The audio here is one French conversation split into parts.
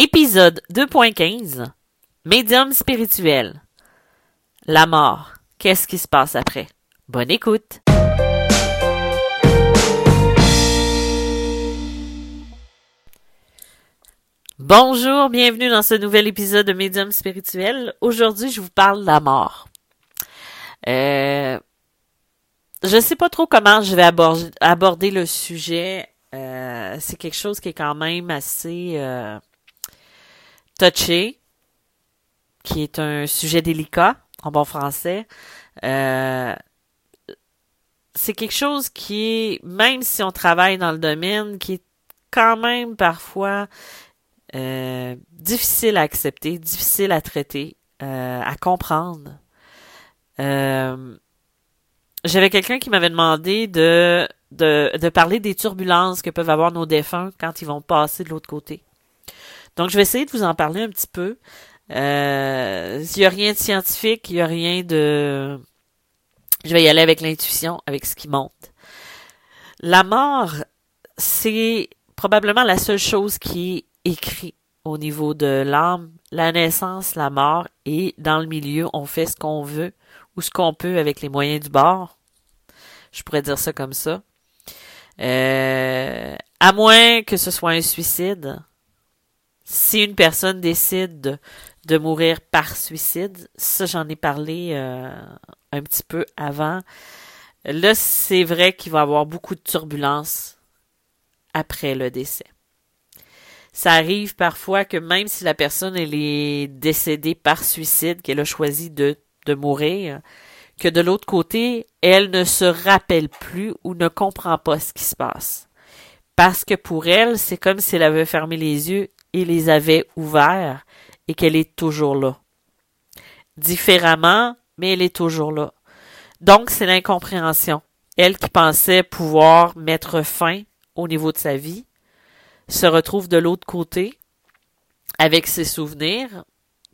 Épisode 2.15 Médium spirituel. La mort. Qu'est-ce qui se passe après? Bonne écoute! Bonjour, bienvenue dans ce nouvel épisode de Médium spirituel. Aujourd'hui, je vous parle de la mort. Euh, je sais pas trop comment je vais aborder, aborder le sujet. Euh, c'est quelque chose qui est quand même assez euh, touché, qui est un sujet délicat en bon français. Euh, c'est quelque chose qui même si on travaille dans le domaine, qui est quand même parfois euh, difficile à accepter, difficile à traiter, euh, à comprendre. J'avais quelqu'un qui m'avait demandé de, de, de parler des turbulences que peuvent avoir nos défunts quand ils vont passer de l'autre côté. Donc, je vais essayer de vous en parler un petit peu. Euh, il n'y a rien de scientifique, il n'y a rien de... Je vais y aller avec l'intuition, avec ce qui monte. La mort, c'est probablement la seule chose qui est écrite au niveau de l'âme, la naissance, la mort, et dans le milieu, on fait ce qu'on veut ou ce qu'on peut avec les moyens du bord. Je pourrais dire ça comme ça. Euh, à moins que ce soit un suicide, si une personne décide de, mourir par suicide, ça j'en ai parlé euh, un petit peu avant. Là, c'est vrai qu'il va y avoir beaucoup de turbulences après le décès. Ça arrive parfois que même si la personne elle est décédée par suicide, qu'elle a choisi de, de mourir, que de l'autre côté, elle ne se rappelle plus ou ne comprend pas ce qui se passe. Parce que pour elle, c'est comme si elle avait fermé les yeux les avait ouverts et qu'elle est toujours là. Différemment, mais elle est toujours là. Donc, c'est l'incompréhension. Elle qui pensait pouvoir mettre fin au niveau de sa vie, se retrouve de l'autre côté avec ses souvenirs,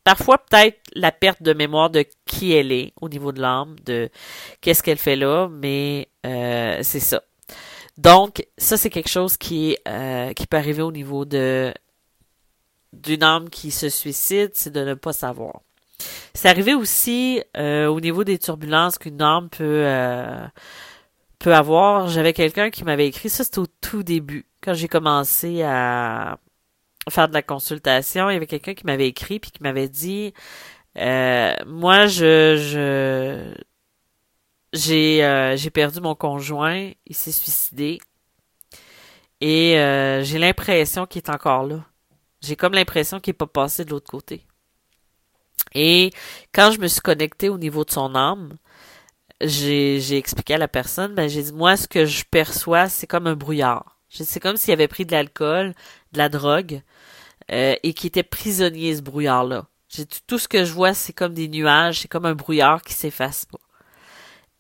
parfois peut-être la perte de mémoire de qui elle est au niveau de l'âme, de qu'est-ce qu'elle fait là, mais euh, c'est ça. Donc, ça c'est quelque chose qui euh, qui peut arriver au niveau de d'une âme qui se suicide, c'est de ne pas savoir. C'est arrivé aussi euh, au niveau des turbulences qu'une âme peut euh, peut avoir. J'avais quelqu'un qui m'avait écrit ça, c'était au tout début, quand j'ai commencé à faire de la consultation. Il y avait quelqu'un qui m'avait écrit puis qui m'avait dit, euh, moi je j'ai j'ai perdu mon conjoint, il s'est suicidé et j'ai l'impression qu'il est encore là. J'ai comme l'impression qu'il n'est pas passé de l'autre côté. Et quand je me suis connectée au niveau de son âme, j'ai, expliqué à la personne, ben j'ai dit moi ce que je perçois, c'est comme un brouillard. C'est comme s'il avait pris de l'alcool, de la drogue, euh, et qui était prisonnier ce brouillard-là. J'ai tout ce que je vois, c'est comme des nuages, c'est comme un brouillard qui s'efface pas.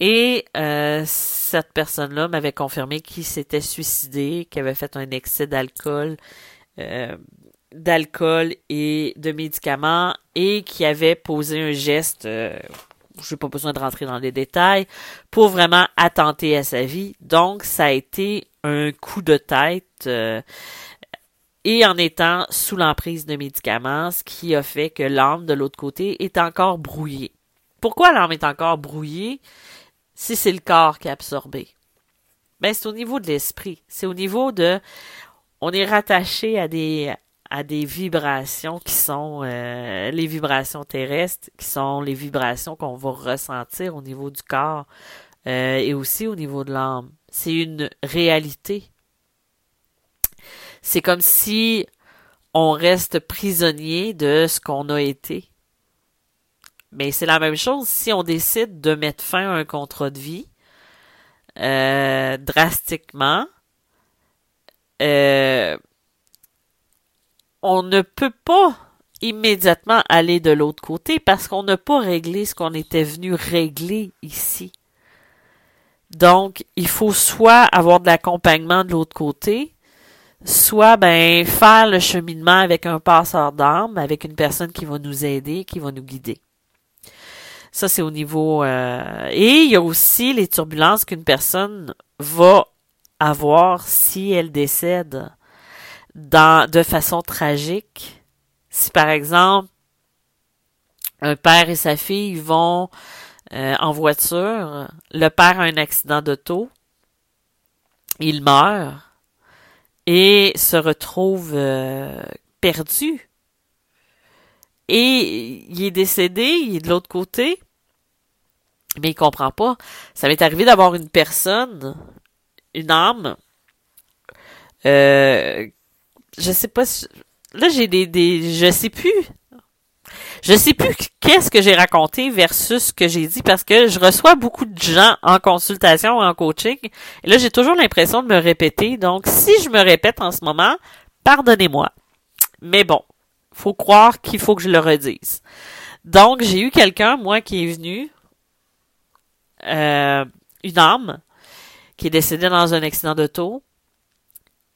Et euh, cette personne-là m'avait confirmé qu'il s'était suicidé, qu'il avait fait un excès d'alcool, euh, d'alcool et de médicaments et qui avait posé un geste, euh, je n'ai pas besoin de rentrer dans les détails, pour vraiment attenter à sa vie. Donc, ça a été un coup de tête euh, et en étant sous l'emprise de médicaments, ce qui a fait que l'âme de l'autre côté est encore brouillée. Pourquoi l'âme est encore brouillée? Si c'est le corps qui a absorbé? Ben, c'est au niveau de l'esprit. C'est au niveau de, on est rattaché à des, à des vibrations qui sont euh, les vibrations terrestres, qui sont les vibrations qu'on va ressentir au niveau du corps euh, et aussi au niveau de l'âme. C'est une réalité. C'est comme si on reste prisonnier de ce qu'on a été. Mais c'est la même chose si on décide de mettre fin à un contrat de vie euh, drastiquement. On ne peut pas immédiatement aller de l'autre côté parce qu'on n'a pas réglé ce qu'on était venu régler ici. Donc, il faut soit avoir de l'accompagnement de l'autre côté, soit ben faire le cheminement avec un passeur d'âme, avec une personne qui va nous aider, qui va nous guider. Ça, c'est au niveau... Euh, et il y a aussi les turbulences qu'une personne va avoir si elle décède dans, de façon tragique Si par exemple, un père et sa fille vont euh, en voiture, le père a un accident d'auto, il meurt et se retrouve euh, perdu. Et il est décédé, il est de l'autre côté, mais il comprend pas. Ça m'est arrivé d'avoir une personne, une âme, euh, je sais pas si, là j'ai des, des, je sais plus. Je sais plus qu'est-ce que j'ai raconté versus ce que j'ai dit parce que je reçois beaucoup de gens en consultation en coaching. Et là, j'ai toujours l'impression de me répéter. Donc, si je me répète en ce moment, pardonnez-moi. Mais bon, faut croire qu'il faut que je le redise. Donc, j'ai eu quelqu'un, moi, qui est venu, euh, une âme, qui est décédée dans un accident d'auto,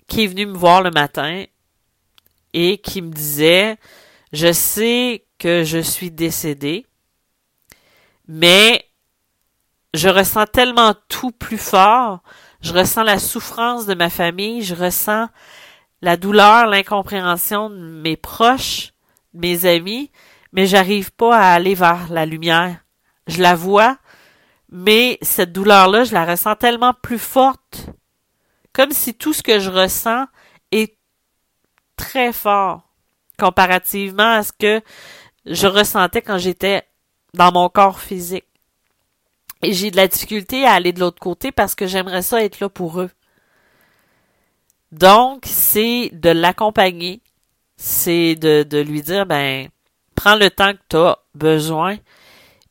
qui est venu me voir le matin et qui me disait, je sais que je suis décédée, mais je ressens tellement tout plus fort, je ressens la souffrance de ma famille, je ressens la douleur, l'incompréhension de mes proches, de mes amis, mais j'arrive pas à aller vers la lumière. Je la vois, mais cette douleur-là, je la ressens tellement plus forte, comme si tout ce que je ressens est très fort comparativement à ce que je ressentais quand j'étais dans mon corps physique. Et j'ai de la difficulté à aller de l'autre côté parce que j'aimerais ça être là pour eux. Donc, c'est de l'accompagner, c'est de, lui dire, ben, prends le temps que tu as besoin,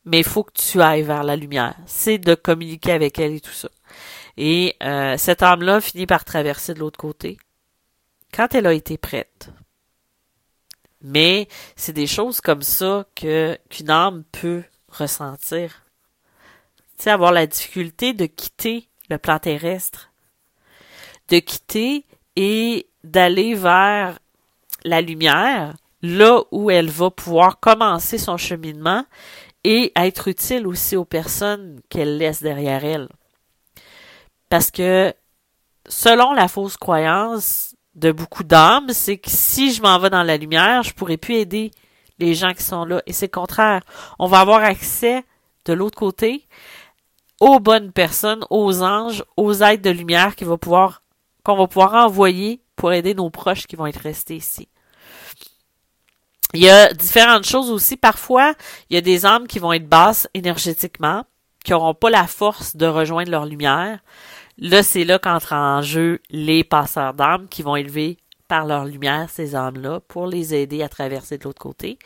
mais il faut que tu ailles vers la lumière. C'est de communiquer avec elle et tout ça. Et euh, cette âme-là finit par traverser de l'autre côté quand elle a été prête. Mais c'est des choses comme ça que qu'une âme peut ressentir. Tu avoir la difficulté de quitter le plan terrestre, de quitter et d'aller vers la lumière, là où elle va pouvoir commencer son cheminement et être utile aussi aux personnes qu'elle laisse derrière elle. Parce que selon la fausse croyance, de beaucoup d'âmes, c'est que si je m'en vais dans la lumière, je pourrais plus aider les gens qui sont là. Et c'est le contraire. On va avoir accès de l'autre côté aux bonnes personnes, aux anges, aux aides de lumière qui pouvoir, qu'on va pouvoir envoyer pour aider nos proches qui vont être restés ici. Il y a différentes choses aussi. Parfois, il y a des âmes qui vont être basses énergétiquement, qui n'auront pas la force de rejoindre leur lumière. Là, c'est là qu'entrent en jeu les passeurs d'âmes qui vont élever par leur lumière ces âmes-là pour les aider à traverser de l'autre côté.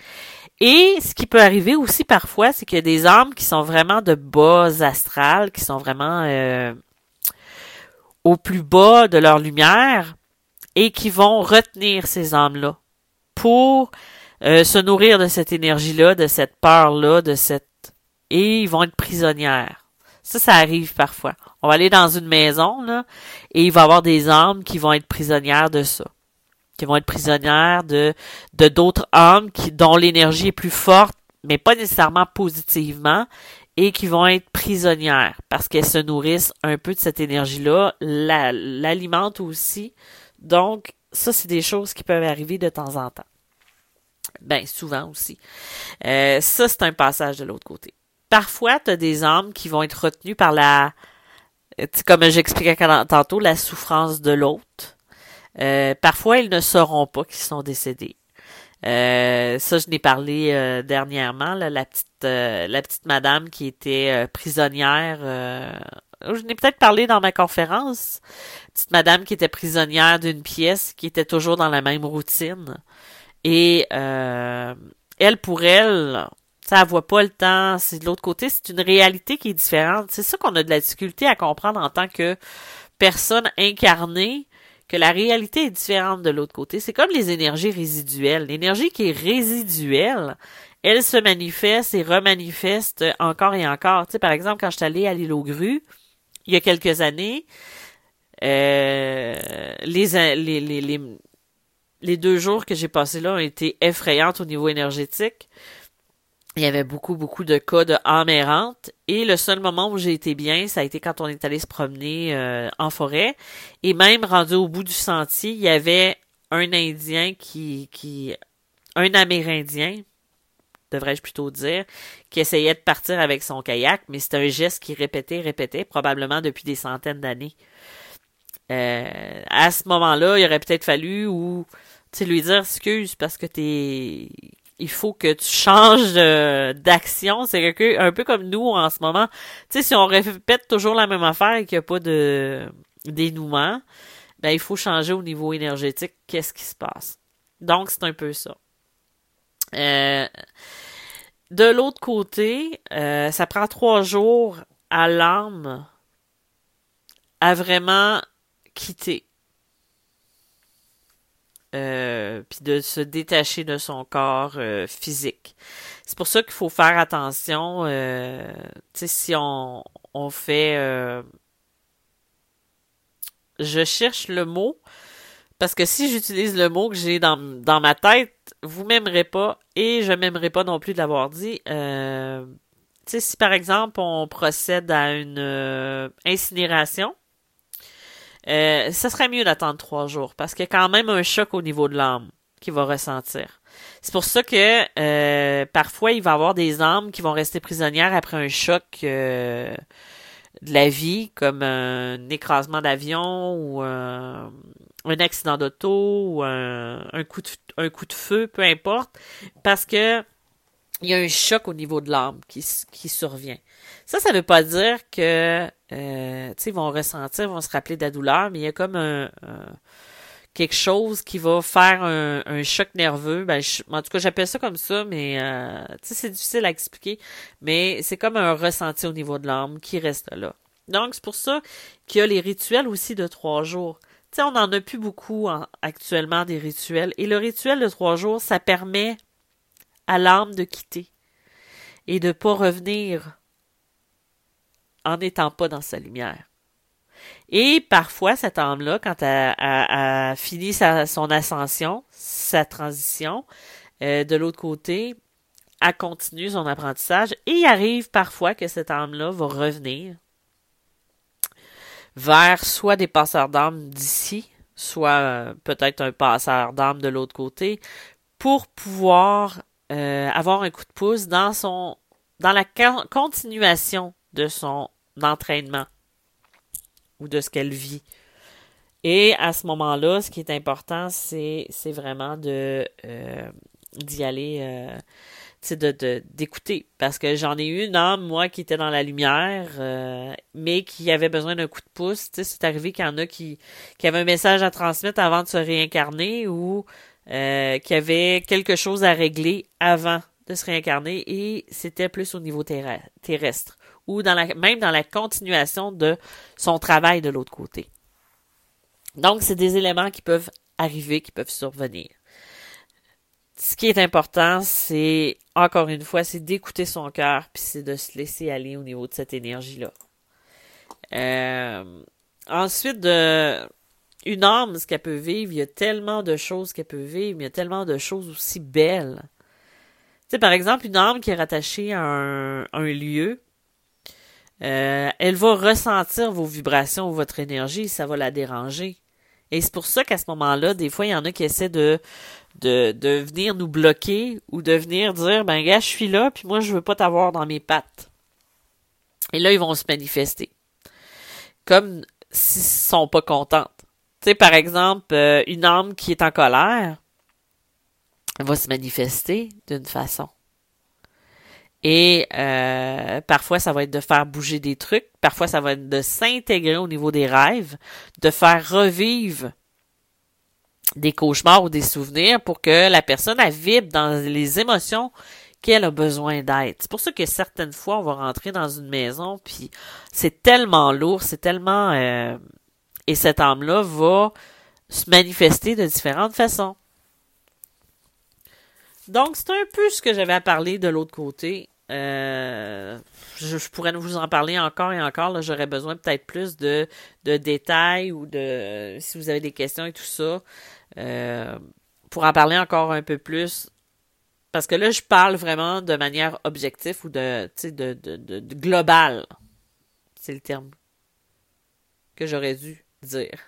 Et ce qui peut arriver aussi parfois, c'est qu'il y a des âmes qui sont vraiment de bas astrales, qui sont vraiment euh, au plus bas de leur lumière et qui vont retenir ces âmes-là pour euh, se nourrir de cette énergie-là, de cette peur-là, de cette... Et ils vont être prisonnières. Ça, ça arrive parfois. On va aller dans une maison, là, et il va y avoir des âmes qui vont être prisonnières de ça. Qui vont être prisonnières de, de d'autres âmes dont l'énergie est plus forte, mais pas nécessairement positivement, et qui vont être prisonnières parce qu'elles se nourrissent un peu de cette énergie-là, l'alimentent aussi. Donc, ça, c'est des choses qui peuvent arriver de temps en temps. Ben, souvent aussi. Euh, ça, c'est un passage de l'autre côté. Parfois, tu as des âmes qui vont être retenues par la, comme j'expliquais tantôt, la souffrance de l'autre. Euh, parfois, ils ne sauront pas qu'ils sont décédés. Euh, ça, je n'ai parlé euh, dernièrement, la petite la petite madame qui était prisonnière. je n'ai peut-être parlé dans ma conférence. Petite madame qui était prisonnière d'une pièce, qui était toujours dans la même routine. Et elle, pour elle, ça voit pas le temps. C'est de l'autre côté, c'est une réalité qui est différente. C'est ça qu'on a de la difficulté à comprendre en tant que personne incarnée, que la réalité est différente de l'autre côté. C'est comme les énergies résiduelles. L'énergie qui est résiduelle, elle se manifeste et remanifeste encore et encore. Tu sais, par exemple, quand je suis allée à l'île aux grues, il y a quelques années, euh, les, les, les, les, les deux jours que j'ai passés là ont été effrayantes au niveau énergétique il y avait beaucoup, beaucoup de cas de âme errante. Et le seul moment où j'ai été bien, ça a été quand on est allé se promener euh, en forêt. Et même rendu au bout du sentier, il y avait un Indien qui, qui un Amérindien, devrais-je plutôt dire, qui essayait de partir avec son kayak, mais c'est un geste qu'il répétait, répétait, probablement depuis des centaines d'années. Euh, à ce moment-là, il aurait peut-être fallu ou lui dire excuse parce que t'es il faut que tu changes d'action. C'est un peu comme nous en ce moment. Tu sais, si on répète toujours la même affaire et qu'il n'y a pas de dénouement, ben il faut changer au niveau énergétique. Qu'est-ce qui se passe? Donc, c'est un peu ça. Euh, de l'autre côté, euh, ça prend trois jours à l'âme à vraiment quitter. Euh, puis de se détacher de son corps euh, physique. C'est pour ça qu'il faut faire attention. Euh, tu sais, si on, on fait... Euh, je cherche le mot, parce que si j'utilise le mot que j'ai dans, dans ma tête, vous m'aimerez pas et je m'aimerais pas non plus de l'avoir dit. Euh, tu sais, si par exemple on procède à une incinération, euh, ça serait mieux d'attendre trois jours parce qu'il y a quand même un choc au niveau de l'âme qu'il va ressentir. C'est pour ça que euh, parfois il va y avoir des âmes qui vont rester prisonnières après un choc euh, de la vie, comme un écrasement d'avion ou un, accident d'auto ou un, coup de, un coup de feu, peu importe, parce que il y a un choc au niveau de l'âme qui, qui survient. Ça, ça veut pas dire que, euh, tu sais, ils vont ressentir, vont se rappeler de la douleur, mais il y a comme un, quelque chose qui va faire un, choc nerveux. Ben, en tout cas, j'appelle ça comme ça, mais euh, tu sais, c'est difficile à expliquer, mais c'est comme un ressenti au niveau de l'âme qui reste là. Donc, c'est pour ça qu'il y a les rituels aussi de trois jours. Tu sais, on n'en a plus beaucoup actuellement des rituels. Et le rituel de trois jours, ça permet à l'âme de quitter et de pas revenir en n'étant pas dans sa lumière. Et parfois, cette âme-là, quand elle a, fini son ascension, sa transition, euh, de l'autre côté, elle continue son apprentissage et il arrive parfois que cette âme-là va revenir vers soit des passeurs d'âme d'ici, soit euh, peut-être un passeur d'âme de l'autre côté, pour pouvoir euh, avoir un coup de pouce dans son dans la continuation de son entraînement ou de ce qu'elle vit. Et à ce moment-là, ce qui est important, c'est, vraiment de euh, d'y aller, euh, de, d'écouter. Parce que j'en ai eu une âme, moi, qui était dans la lumière, mais qui avait besoin d'un coup de pouce. c'est arrivé qu'il y en a qui, qui avaient un message à transmettre avant de se réincarner ou euh, qui avait quelque chose à régler avant de se réincarner et c'était plus au niveau terrestre ou même dans la continuation de son travail de l'autre côté. Donc, c'est des éléments qui peuvent arriver, qui peuvent survenir. Ce qui est important, c'est, encore une fois, c'est d'écouter son cœur, puis c'est de se laisser aller au niveau de cette énergie-là. Euh, ensuite, de, une âme, ce qu'elle peut vivre, il y a tellement de choses qu'elle peut vivre, mais il y a tellement de choses aussi belles. Tu sais, par exemple, une âme qui est rattachée à un, lieu, euh, elle va ressentir vos vibrations ou votre énergie, ça va la déranger. Et c'est pour ça qu'à ce moment-là, des fois, il y en a qui essaient de, de, de venir nous bloquer ou de venir dire, ben gars, je suis là, puis moi, je veux pas t'avoir dans mes pattes. Et là, ils vont se manifester. Comme s'ils sont pas contentes. Tu sais, par exemple, euh, une âme qui est en colère va se manifester d'une façon. Et euh, parfois, ça va être de faire bouger des trucs. Parfois, ça va être de s'intégrer au niveau des rêves, de faire revivre des cauchemars ou des souvenirs pour que la personne elle vibre dans les émotions qu'elle a besoin d'être. C'est pour ça que certaines fois, on va rentrer dans une maison, puis c'est tellement lourd, c'est tellement... Euh, et cette âme-là va se manifester de différentes façons. Donc, c'est un peu ce que j'avais à parler de l'autre côté. Euh, je, pourrais vous en parler encore et encore. J'aurais besoin peut-être plus de, de, détails ou de si vous avez des questions et tout ça. Euh, pour en parler encore un peu plus. Parce que là, je parle vraiment de manière objective ou de, de, de, de, de global. C'est le terme que j'aurais dû dire.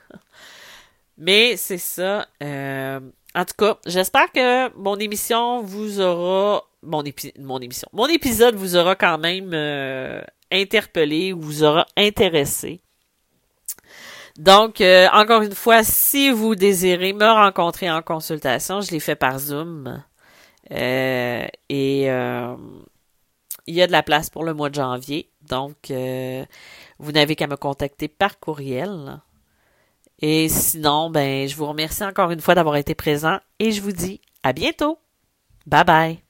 Mais c'est ça. Euh, en tout cas, j'espère que mon émission vous aura mon, mon émission. Mon épisode vous aura quand même euh, interpellé ou vous aura intéressé. Donc, euh, encore une fois, si vous désirez me rencontrer en consultation, je l'ai fait par Zoom. Et il y a de la place pour le mois de janvier. Donc, vous n'avez qu'à me contacter par courriel. Et sinon, ben, je vous remercie encore une fois d'avoir été présent et je vous dis à bientôt. Bye bye.